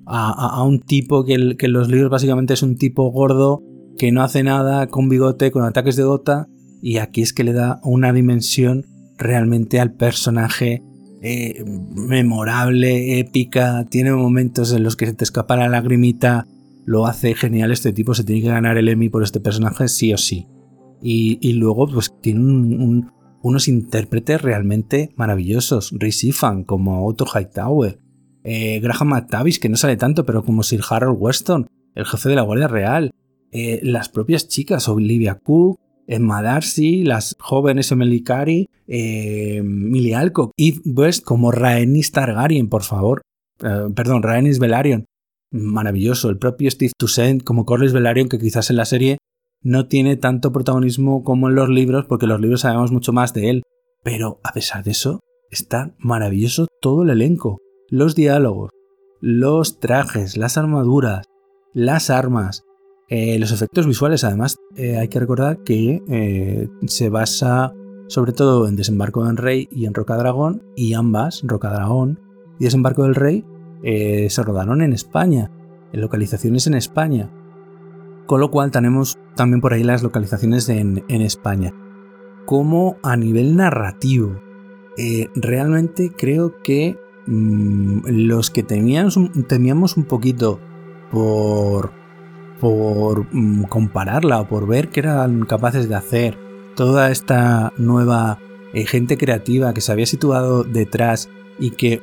a, un tipo que, que, en los libros básicamente es un tipo gordo, que no hace nada, con bigote, con ataques de gota, y aquí es que le da una dimensión realmente al personaje eh, memorable, épica, tiene momentos en los que se te escapa la lagrimita, lo hace genial este tipo, se tiene que ganar el Emmy por este personaje sí o sí. Y, luego pues tiene un unos intérpretes realmente maravillosos. Rhys Ifan como Otto Hightower, eh, Graham McTavish, que no sale tanto, pero como Sir Harold Weston, el jefe de la Guardia Real, eh, las propias chicas, Olivia Cook, Emma Darcy, las jóvenes Emily Carey, eh, Millie Alcock, Eve West como Rhaenys Targaryen, por favor. perdón, Rhaenys Velaryon. Maravilloso. El propio Steve Toussaint como Corlys Velaryon, que quizás en la serie no tiene tanto protagonismo como en los libros, porque en los libros sabemos mucho más de él. Pero a pesar de eso, está maravilloso todo el elenco. Los diálogos, los trajes, las armaduras, las armas, eh, los efectos visuales. Además, eh, hay que recordar que eh, se basa sobre todo en Desembarco del Rey y en Rocadragón, y ambas, Rocadragón y Desembarco del Rey, se rodaron en España, en localizaciones en España. Con lo cual tenemos también por ahí las localizaciones en, España. Como a nivel narrativo, realmente creo que mm, los que temíamos, temíamos un poquito por, por mm, compararla o por ver que eran capaces de hacer toda esta nueva eh, gente creativa que se había situado detrás y que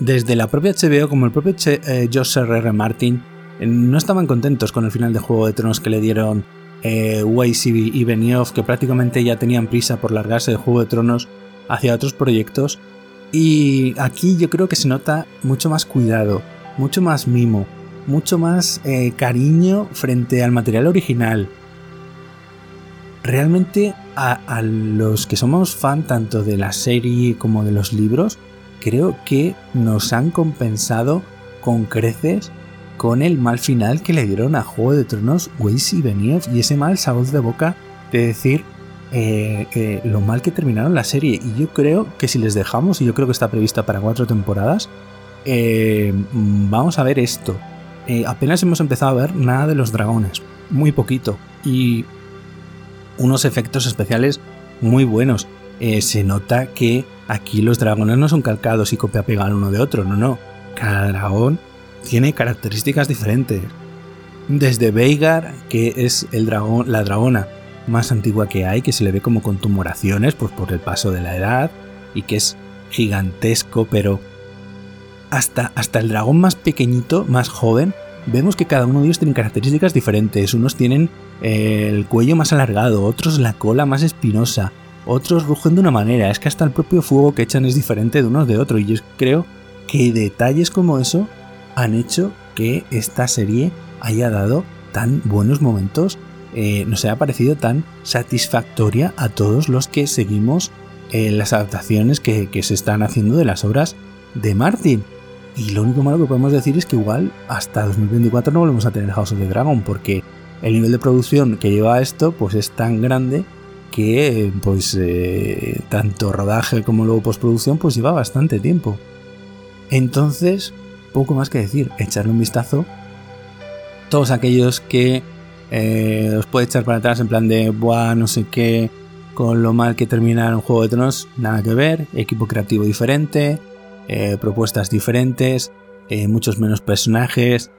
desde la propia HBO como el propio eh, Josh R. Martin no estaban contentos con el final de Juego de Tronos que le dieron eh, Weiss y Benioff, que prácticamente ya tenían prisa por largarse de Juego de Tronos hacia otros proyectos. Y aquí yo creo que se nota mucho más cuidado, mucho más mimo, mucho más eh, cariño frente al material original. Realmente a los que somos fan tanto de la serie como de los libros, creo que nos han compensado con creces con el mal final que le dieron a Juego de Tronos Weiss y Benioff y ese mal sabor de boca de decir eh, lo mal que terminaron la serie. Y yo creo que si les dejamos, y yo creo que está prevista para cuatro temporadas, eh, vamos a ver esto. Eh, apenas hemos empezado a ver nada de los dragones, muy poquito, y unos efectos especiales muy buenos. se nota que aquí los dragones no son calcados y copia pega uno de otro, no, no. Cada dragón tiene características diferentes. Desde Veigar, que es el dragón, la dragona más antigua que hay, que se le ve como con tumoraciones pues por el paso de la edad y que es gigantesco, pero hasta, hasta el dragón más pequeñito, más joven, vemos que cada uno de ellos tiene características diferentes. Unos tienen eh, el cuello más alargado, otros la cola más espinosa, otros rugen de una manera. Es que hasta el propio fuego que echan es diferente de unos de otros. Y yo creo que detalles como eso han hecho que esta serie haya dado tan buenos momentos, eh, nos haya parecido tan satisfactoria a todos los que seguimos eh, las adaptaciones que, se están haciendo de las obras de Martin. Y lo único malo que podemos decir es que igual hasta 2024 no volvemos a tener House of the Dragon, porque el nivel de producción que lleva esto pues es tan grande que pues eh, tanto rodaje como luego postproducción pues lleva bastante tiempo. Entonces, poco más que decir, echarle un vistazo. Todos aquellos que eh, os puede echar para atrás en plan de, buah, no sé qué, con lo mal que terminaron Juego de Tronos, nada que ver, equipo creativo diferente, eh, propuestas diferentes, eh, muchos menos personajes,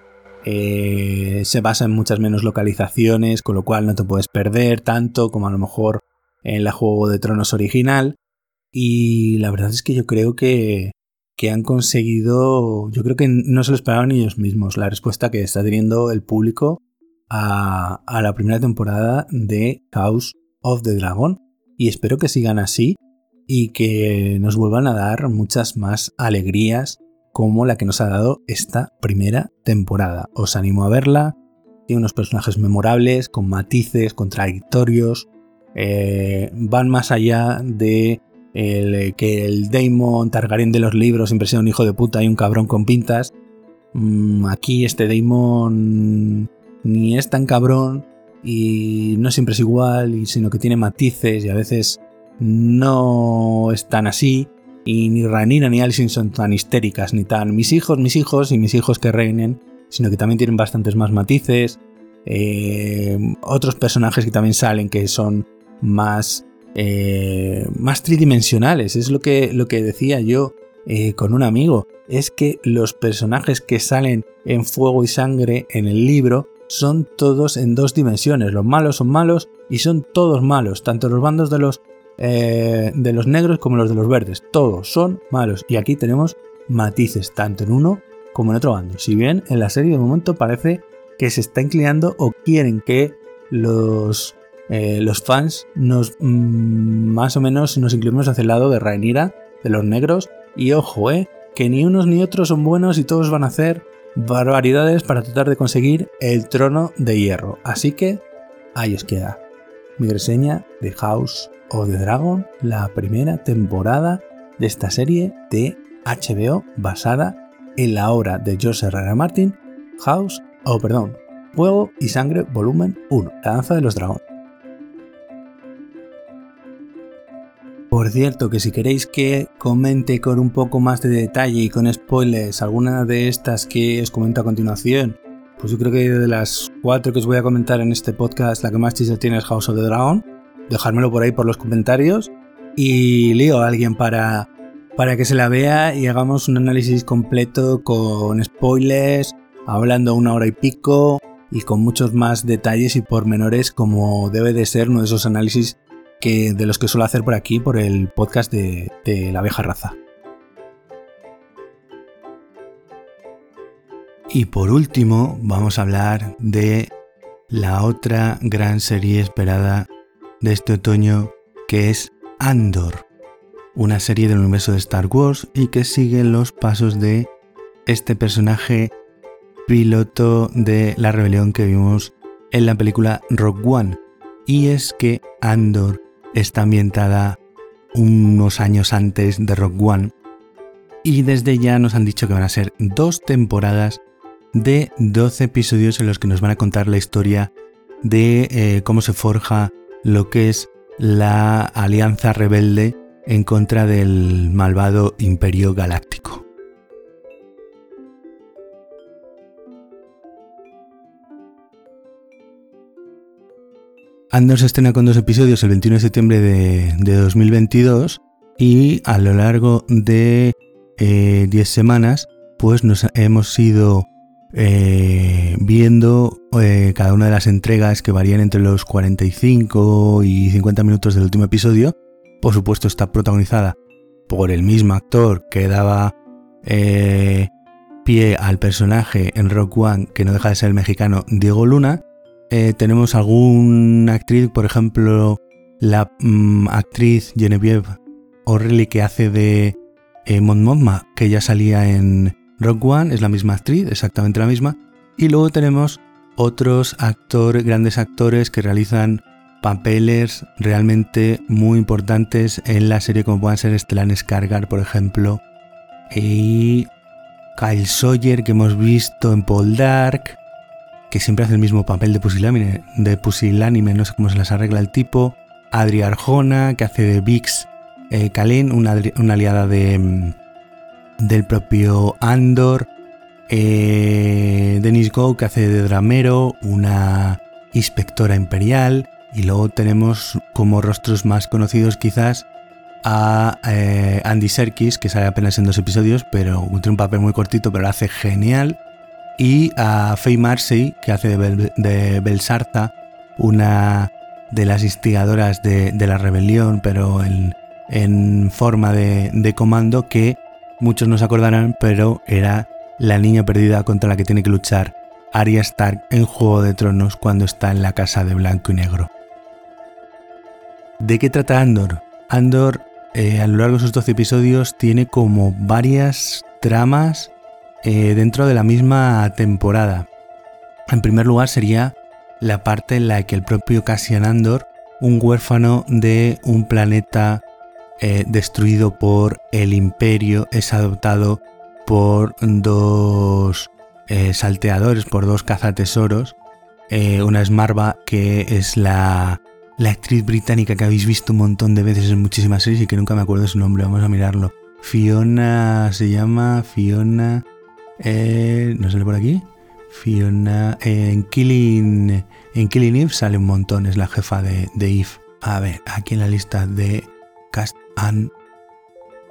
eh, se basa en muchas menos localizaciones, con lo cual no te puedes perder tanto como a lo mejor en la Juego de Tronos original. Y la verdad es que yo creo que, que han conseguido, yo creo que no se lo esperaban ellos mismos, la respuesta que está teniendo el público a, a la primera temporada de House of the Dragon. Y espero que sigan así y que nos vuelvan a dar muchas más alegrías como la que nos ha dado esta primera temporada. Os animo a verla. Tiene unos personajes memorables, con matices, contradictorios. Eh, van más allá de que el Daemon Targaryen de los libros siempre sea un hijo de puta y un cabrón con pintas. Mm, aquí este Daemon ni es tan cabrón y no siempre es igual, sino que tiene matices y a veces no es tan así. Y ni Ranira ni Alicent son tan histéricas, ni tan mis hijos, mis hijos y mis hijos que reinen, sino que también tienen bastantes más matices. Eh, otros personajes que también salen que son más, eh, más tridimensionales. Es lo que, lo que decía yo eh, con un amigo. Es que los personajes que salen en fuego y sangre en el libro son todos en dos dimensiones. Los malos son malos y son todos malos. Tanto los bandos de los eh, de los negros como los de los verdes. Todos son malos. Y aquí tenemos matices, tanto en uno como en otro bando. Si bien en la serie de momento parece que se está inclinando o quieren que los, eh, los fans nos mm, más o menos nos inclinemos hacia el lado de Rhaenyra, de los negros. Y ojo, eh, que ni unos ni otros son buenos y todos van a hacer barbaridades para tratar de conseguir el trono de hierro. Así que ahí os queda mi reseña de House o The Dragon, la primera temporada de esta serie de HBO basada en la obra de George R. Martin, House, o perdón, Fuego y Sangre Volumen 1, La Danza de los Dragones. Por cierto, que si queréis que comente con un poco más de detalle y con spoilers alguna de estas que os comento a continuación, pues yo creo que de las cuatro que os voy a comentar en este podcast, la que más chiste tiene es House of the Dragon dejármelo por ahí por los comentarios y lío a alguien para, para que se la vea y hagamos un análisis completo con spoilers, hablando una hora y pico y con muchos más detalles y pormenores como debe de ser uno de esos análisis que, de los que suelo hacer por aquí por el podcast de, de la vieja raza. Y por último vamos a hablar de la otra gran serie esperada de este otoño que es Andor, una serie del universo de Star Wars y que sigue los pasos de este personaje piloto de la rebelión que vimos en la película Rock One. Y es que Andor está ambientada unos años antes de Rock One y desde ya nos han dicho que van a ser dos temporadas de 12 episodios en los que nos van a contar la historia de eh, cómo se forja lo que es la alianza rebelde en contra del malvado imperio galáctico. Andor se estrena con dos episodios el 21 de septiembre de, 2022 y a lo largo de 10 eh, semanas pues nos hemos ido eh, viendo eh, cada una de las entregas que varían entre los 45 y 50 minutos del último episodio. Por supuesto está protagonizada por el mismo actor que daba eh, pie al personaje en Rock One, que no deja de ser el mexicano Diego Luna. tenemos alguna actriz, por ejemplo, la mm, actriz Genevieve O'Reilly que hace de Mon Mothma, que ya salía en, Rock One es la misma actriz, exactamente la misma. Y luego tenemos otros grandes actores que realizan papeles realmente muy importantes en la serie, como puedan ser Stellan Skargar, por ejemplo, y Kyle Sawyer, que hemos visto en Paul Dark, que siempre hace el mismo papel de pusilánime, de pusilánime no sé cómo se las arregla el tipo. Adri Arjona, que hace de Vix eh, una aliada de, mm, del propio Andor, eh, Denis Go que hace de Dramero, una inspectora imperial, y luego tenemos como rostros más conocidos quizás a eh, Andy Serkis, que sale apenas en dos episodios, pero tiene un papel muy cortito, pero lo hace genial. y a Faye Marcy, que hace de, Belsarza, una de las instigadoras de, la rebelión, pero en, forma de, de, comando, que muchos no se acordarán, pero era la niña perdida contra la que tiene que luchar Arya Stark en Juego de Tronos cuando está en la casa de blanco y negro. ¿De qué trata Andor? Andor, eh, a lo largo de sus 12 episodios, tiene como varias tramas eh, dentro de la misma temporada. En primer lugar sería la parte en la que el propio Cassian Andor, un huérfano de un planeta eh, destruido por el imperio, es adoptado por dos salteadores, por dos cazatesoros. una es Marva, que es la la actriz británica que habéis visto un montón de veces en muchísimas series y que nunca me acuerdo su nombre, vamos a mirarlo. Fiona se llama Fiona. Eh, ¿No sale por aquí? Fiona. en Killing. En Killing Eve sale un montón, es la jefa de, de Eve. A ver, aquí en la lista de Cast and.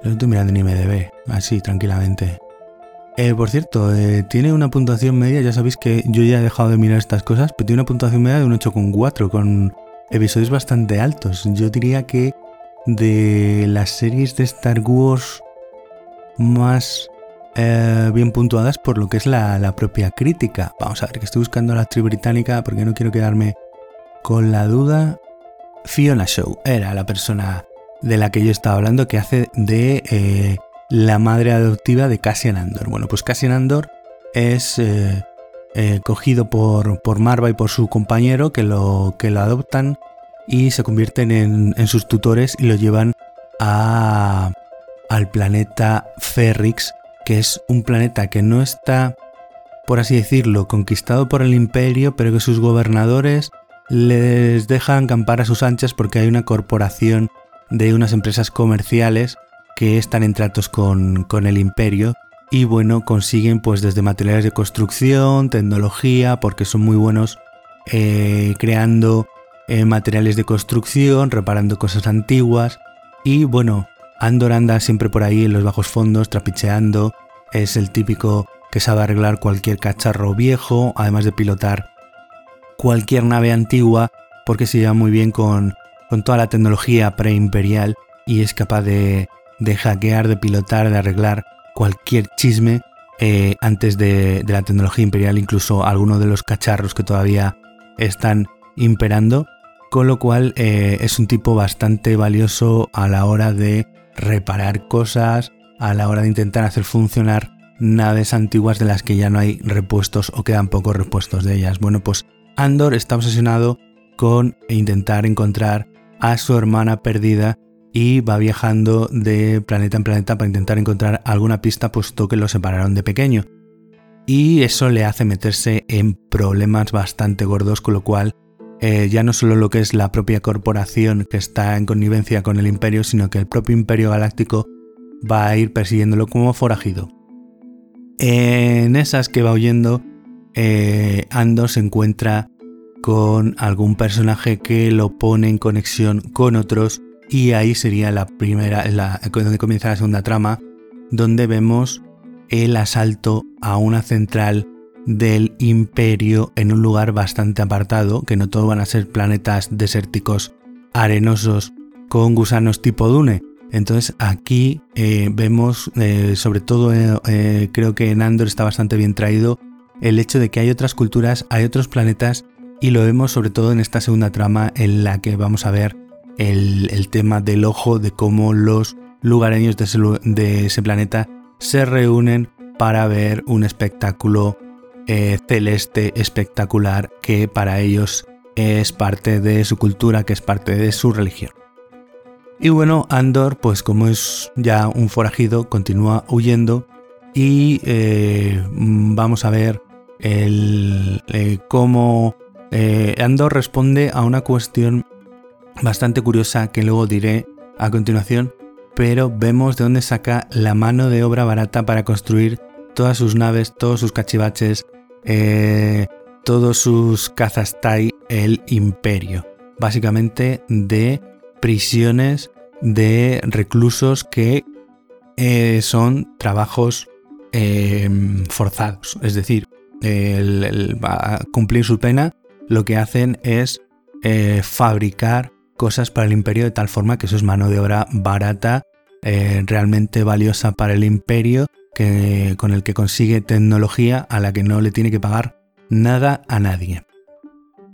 Lo estoy mirando en IMDB, así, tranquilamente. Eh, por cierto, eh, tiene una puntuación media, ya sabéis que yo ya he dejado de mirar estas cosas, pero tiene una puntuación media de un 8,4 con episodios bastante altos. Yo diría que de las series de Star Wars más eh, bien puntuadas por lo que es la, propia crítica. Vamos a ver, que estoy buscando la actriz británica porque no quiero quedarme con la duda. Fiona Shaw era la persona de la que yo estaba hablando que hace de eh, la madre adoptiva de Cassian Andor. Bueno, pues Cassian Andor es eh, eh, cogido por, por, Marva y por su compañero que lo, que lo adoptan y se convierten en, sus tutores y lo llevan a, al planeta Ferrix, que es un planeta que no está, por así decirlo, conquistado por el imperio, pero que sus gobernadores les dejan campar a sus anchas porque hay una corporación de unas empresas comerciales que están en tratos con, con el imperio y bueno, consiguen pues desde materiales de construcción, tecnología, porque son muy buenos eh, creando eh, materiales de construcción, reparando cosas antiguas y bueno, Andor anda siempre por ahí en los bajos fondos, trapicheando, es el típico que sabe arreglar cualquier cacharro viejo, además de pilotar cualquier nave antigua, porque se lleva muy bien con, con toda la tecnología preimperial y es capaz de, de hackear, de pilotar, de arreglar cualquier chisme eh, antes de, la tecnología imperial, incluso algunos de los cacharros que todavía están imperando, con lo cual eh, es un tipo bastante valioso a la hora de reparar cosas, a la hora de intentar hacer funcionar naves antiguas de las que ya no hay repuestos o quedan pocos repuestos de ellas. Bueno, pues Andor está obsesionado con intentar encontrar a su hermana perdida y va viajando de planeta en planeta para intentar encontrar alguna pista puesto que lo separaron de pequeño. Y eso le hace meterse en problemas bastante gordos, con lo cual eh, ya no solo lo que es la propia corporación que está en connivencia con el imperio, sino que el propio imperio galáctico va a ir persiguiéndolo como forajido. En esas que va huyendo, eh, Ando se encuentra con algún personaje que lo pone en conexión con otros y ahí sería la primera, la, donde comienza la segunda trama, donde vemos el asalto a una central del imperio en un lugar bastante apartado, que no todo van a ser planetas desérticos arenosos con gusanos tipo Dune. Entonces aquí eh, vemos, eh, sobre todo eh, creo que en Andor está bastante bien traído, el hecho de que hay otras culturas, hay otros planetas y lo vemos sobre todo en esta segunda trama en la que vamos a ver el, tema del ojo, de cómo los lugareños de ese, planeta se reúnen para ver un espectáculo eh, celeste espectacular que para ellos es parte de su cultura, que es parte de su religión. Y bueno, Andor, pues como es ya un forajido, continúa huyendo y eh, vamos a ver el, eh, cómo Andor responde a una cuestión bastante curiosa que luego diré a continuación, pero vemos de dónde saca la mano de obra barata para construir todas sus naves, todos sus cachivaches, eh, todos sus cazas Tai, el imperio. Básicamente de prisiones de reclusos que eh, son trabajos forzados. Es decir, cumplir su pena, lo que hacen es eh, fabricar cosas para el imperio de tal forma que eso es mano de obra barata, eh, realmente valiosa para el imperio, que, con el que consigue tecnología a la que no le tiene que pagar nada a nadie.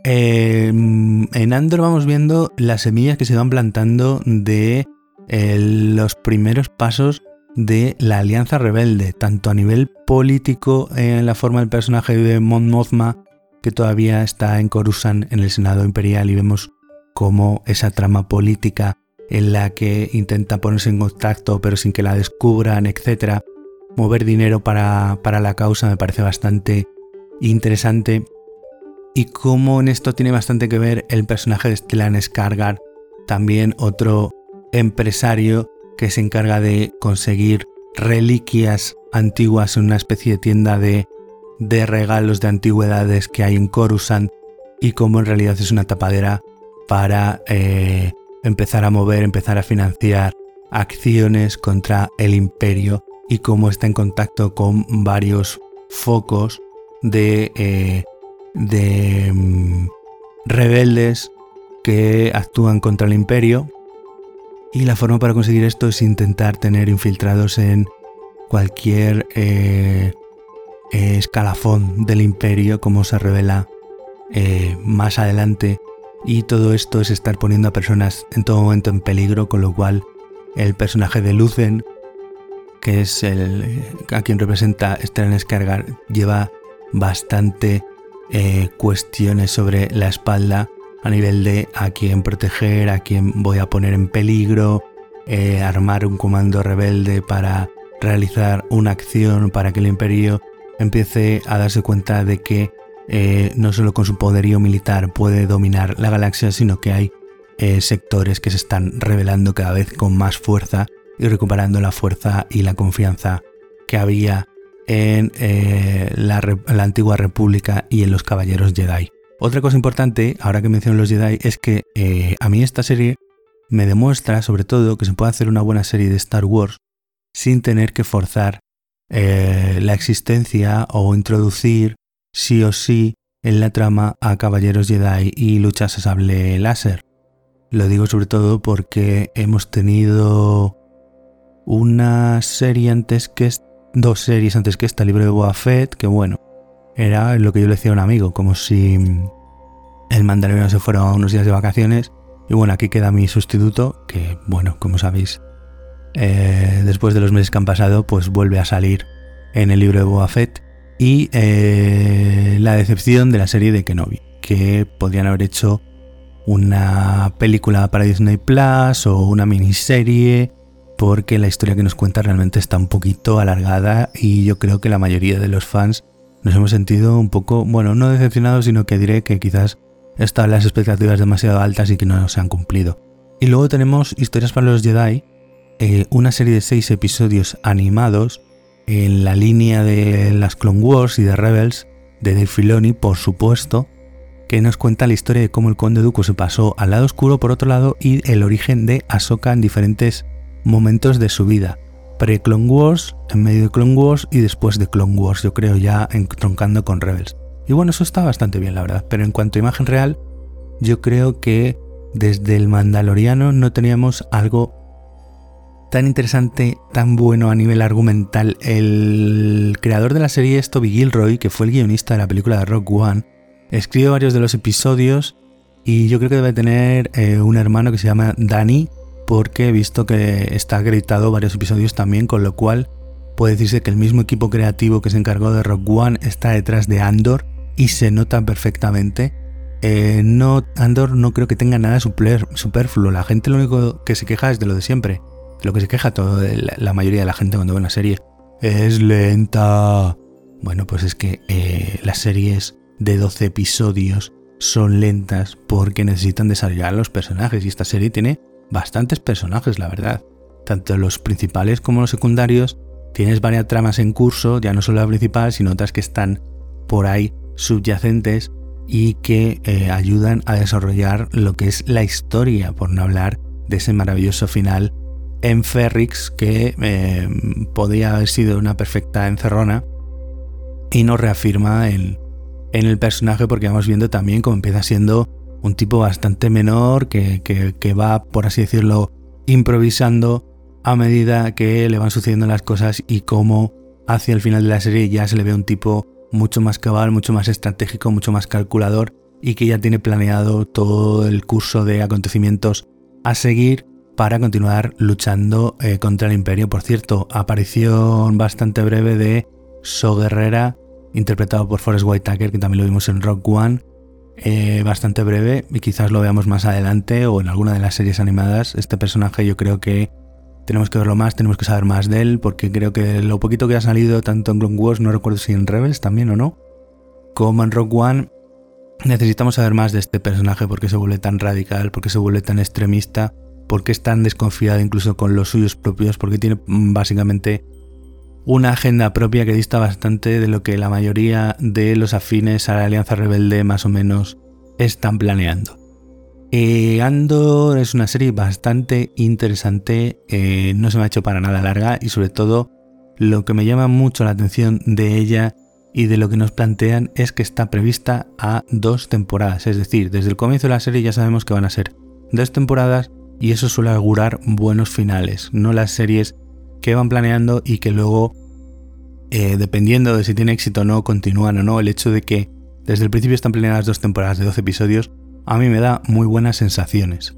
Em, en Andor vamos viendo las semillas que se van plantando de eh, los primeros pasos de la Alianza Rebelde, tanto a nivel político en la forma del personaje de Mon Mothma, que todavía está en Coruscant en el Senado Imperial y vemos cómo esa trama política en la que intenta ponerse en contacto pero sin que la descubran, etcétera, mover dinero para, para la causa me parece bastante interesante. Y cómo en esto tiene bastante que ver el personaje de Stellan Skargar, también otro empresario que se encarga de conseguir reliquias antiguas en una especie de tienda de, regalos de antigüedades que hay en Coruscant y cómo en realidad es una tapadera para eh, empezar a mover, empezar a financiar acciones contra el imperio y cómo está en contacto con varios focos de, eh, de mm, rebeldes que actúan contra el imperio. Y la forma para conseguir esto es intentar tener infiltrados en cualquier eh, escalafón del imperio, como se revela eh, más adelante. Y todo esto es estar poniendo a personas en todo momento en peligro, con lo cual el personaje de Lucen, que es el a quien representa Stellan Skargar, lleva bastante eh, cuestiones sobre la espalda a nivel de a quién proteger, a quién voy a poner en peligro, eh, armar un comando rebelde para realizar una acción para que el imperio empiece a darse cuenta de que eh, no solo con su poderío militar puede dominar la galaxia, sino que hay eh, sectores que se están revelando cada vez con más fuerza y recuperando la fuerza y la confianza que había en la, la antigua república y en los caballeros Jedi. Otra cosa importante, ahora que menciono los Jedi, es que eh, a mí esta serie me demuestra sobre todo que se puede hacer una buena serie de Star Wars sin tener que forzar eh, la existencia o introducir sí o sí en la trama a caballeros Jedi y luchas a sable láser. Lo digo sobre todo porque hemos tenido una serie antes que dos series antes que esta, libro de Boa que bueno, era lo que yo le decía a un amigo, como si el mandarino se fuera unos días de vacaciones. Y bueno, aquí queda mi sustituto, que bueno, como sabéis, eh, después de los meses que han pasado, pues vuelve a salir en el libro de Boba Fett. Y eh, la decepción de la serie de Kenobi, que podrían haber hecho una película para Disney Plus o una miniserie, porque la historia que nos cuenta realmente está un poquito alargada y yo creo que la mayoría de los fans nos hemos sentido un poco, bueno, no decepcionados, sino que diré que quizás estaban las expectativas demasiado altas y que no se han cumplido. Y luego tenemos Historias para los Jedi, eh, una serie de seis episodios animados en la línea de las Clone Wars y de Rebels de Dave Filoni, por supuesto, que nos cuenta la historia de cómo el Conde Dooku se pasó al lado oscuro por otro lado y el origen de Ahsoka en diferentes momentos de su vida pre-Clone Wars, en medio de Clone Wars y después de Clone Wars, yo creo ya entroncando con Rebels. Y bueno, eso está bastante bien, la verdad. Pero en cuanto a imagen real, yo creo que desde el Mandaloriano no teníamos algo tan interesante, tan bueno a nivel argumental. El creador de la serie es Toby Gilroy, que fue el guionista de la película de Rock One, escribe varios de los episodios y yo creo que debe tener eh, un hermano que se llama Danny, porque he visto que está acreditado varios episodios también, con lo cual puede decirse que el mismo equipo creativo que se encargó de Rock One está detrás de Andor y se nota perfectamente. Eh, no, Andor no creo que tenga nada superfluo. La gente lo único que se queja es de lo de siempre. Lo que se queja todo, la mayoría de la gente cuando ve una serie es lenta. Bueno, pues es que eh, las series de 12 episodios son lentas porque necesitan desarrollar los personajes y esta serie tiene bastantes personajes, la verdad. Tanto los principales como los secundarios. Tienes varias tramas en curso, ya no solo la principal, sino otras que están por ahí subyacentes y que eh, ayudan a desarrollar lo que es la historia, por no hablar de ese maravilloso final en Ferrix que eh, podía haber sido una perfecta encerrona, y nos reafirma en, en el personaje porque vamos viendo también cómo empieza siendo un tipo bastante menor que, que, va, por así decirlo, improvisando a medida que le van sucediendo las cosas y cómo hacia el final de la serie ya se le ve un tipo mucho más cabal, mucho más estratégico, mucho más calculador y que ya tiene planeado todo el curso de acontecimientos a seguir para continuar luchando eh, contra el imperio. Por cierto, aparición bastante breve de So Guerrera, interpretado por Forrest Whitaker, que también lo vimos en Rock One, eh, bastante breve y quizás lo veamos más adelante o en alguna de las series animadas. Este personaje yo creo que tenemos que verlo más, tenemos que saber más de él, porque creo que lo poquito que ha salido tanto en Clone Wars, no recuerdo si en Rebels también o no, como en Rock One, necesitamos saber más de este personaje, porque se vuelve tan radical, porque se vuelve tan extremista, porque es tan desconfiado incluso con los suyos propios, porque tiene mm, básicamente una agenda propia que dista bastante de lo que la mayoría de los afines a la Alianza Rebelde más o menos están planeando. Eh, Andor es una serie bastante interesante, eh, no se me ha hecho para nada larga y sobre todo lo que me llama mucho la atención de ella y de lo que nos plantean es que está prevista a dos temporadas, es decir, desde el comienzo de la serie ya sabemos que van a ser dos temporadas y eso suele augurar buenos finales, no las series que van planeando y que luego, eh, dependiendo de si tiene éxito o no, continúan o no. El hecho de que desde el principio están planeadas dos temporadas de 12 episodios, a mí me da muy buenas sensaciones.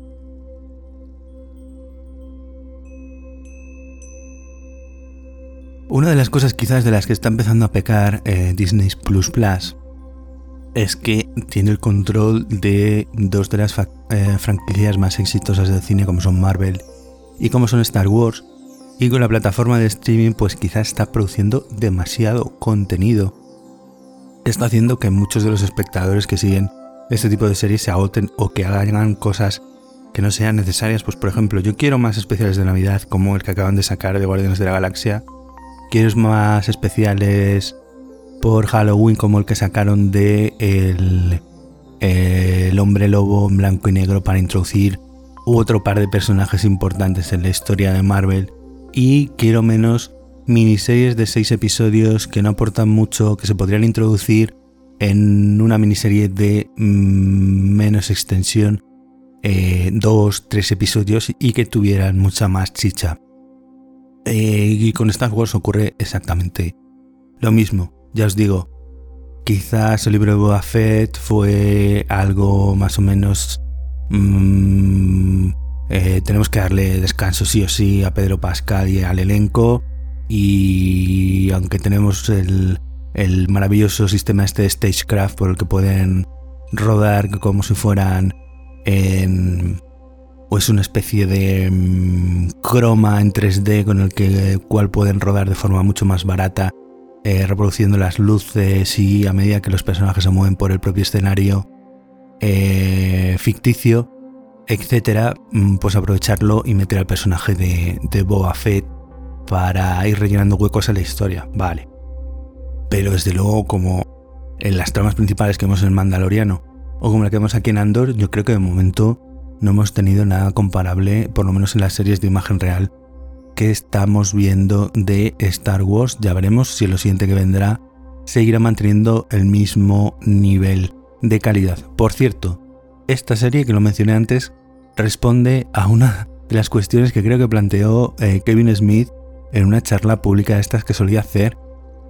Una de las cosas quizás de las que está empezando a pecar eh, Disney Plus Plus es que tiene el control de dos de las eh, franquicias más exitosas del cine como son Marvel y como son Star Wars y con la plataforma de streaming pues quizás está produciendo demasiado contenido. Está haciendo que muchos de los espectadores que siguen este tipo de series se agoten o que hagan cosas que no sean necesarias. Pues por ejemplo, yo quiero más especiales de Navidad como el que acaban de sacar de Guardianes de la Galaxia. Quiero más especiales por Halloween como el que sacaron de el, el hombre lobo en blanco y negro para introducir otro par de personajes importantes en la historia de Marvel y quiero menos miniseries de seis episodios que no aportan mucho, que se podrían introducir en una miniserie de mm, menos extensión, eh, dos, tres episodios y que tuvieran mucha más chicha. Eh, y con Star Wars ocurre exactamente lo mismo. Ya os digo, quizás el libro de Boba Fett fue algo más o menos mm, eh, tenemos que darle descanso sí o sí a Pedro Pascal y al elenco. Y aunque tenemos el, maravilloso sistema este de Stagecraft por el que pueden rodar como si fueran en pues una especie de mm, croma en 3D con el que cual pueden rodar de forma mucho más barata eh, reproduciendo las luces y a medida que los personajes se mueven por el propio escenario eh, ficticio etcétera, mm, pues aprovecharlo y meter al personaje de, de Boba Fett para ir rellenando huecos en la historia, vale. Pero desde luego, como en las tramas principales que vemos en Mandaloriano o como la que vemos aquí en Andor, yo creo que de momento no hemos tenido nada comparable, por lo menos en las series de imagen real que estamos viendo de Star Wars. Ya veremos si lo siguiente que vendrá seguirá manteniendo el mismo nivel de calidad. Por cierto, esta serie que lo mencioné antes responde a una de las cuestiones que creo que planteó eh, Kevin Smith en una charla pública de estas que solía hacer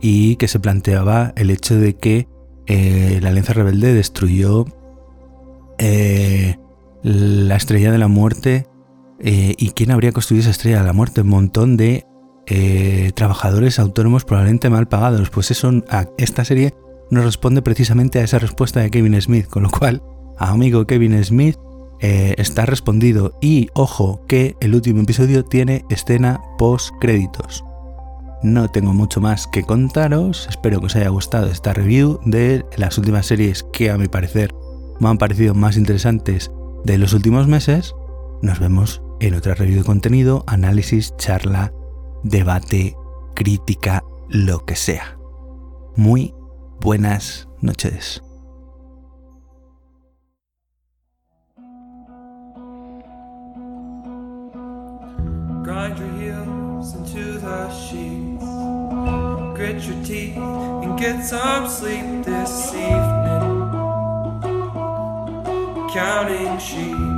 y que se planteaba el hecho de que eh, la Alianza Rebelde destruyó eh, la Estrella de la Muerte y quién habría construido esa Estrella de la Muerte, un montón de trabajadores autónomos probablemente mal pagados. Pues eso, esta serie nos responde precisamente a esa respuesta de Kevin Smith, con lo cual, amigo Kevin Smith, eh, está respondido. Y ojo que el último episodio tiene escena post créditos. No tengo mucho más que contaros. Espero que os haya gustado esta review de las últimas series que a mi parecer me han parecido más interesantes de los últimos meses. Nos vemos en otra review de contenido, análisis, charla, debate, crítica, lo que sea. Muy buenas noches. grind your heels into the sheets. grit your teeth and get some sleep this evening. Counting sheep.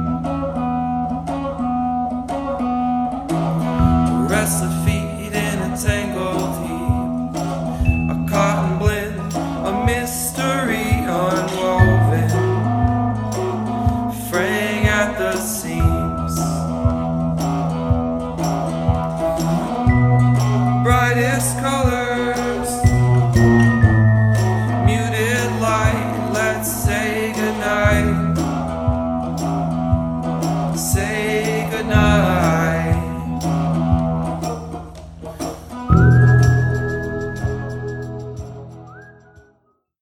Rest the feet in a tangled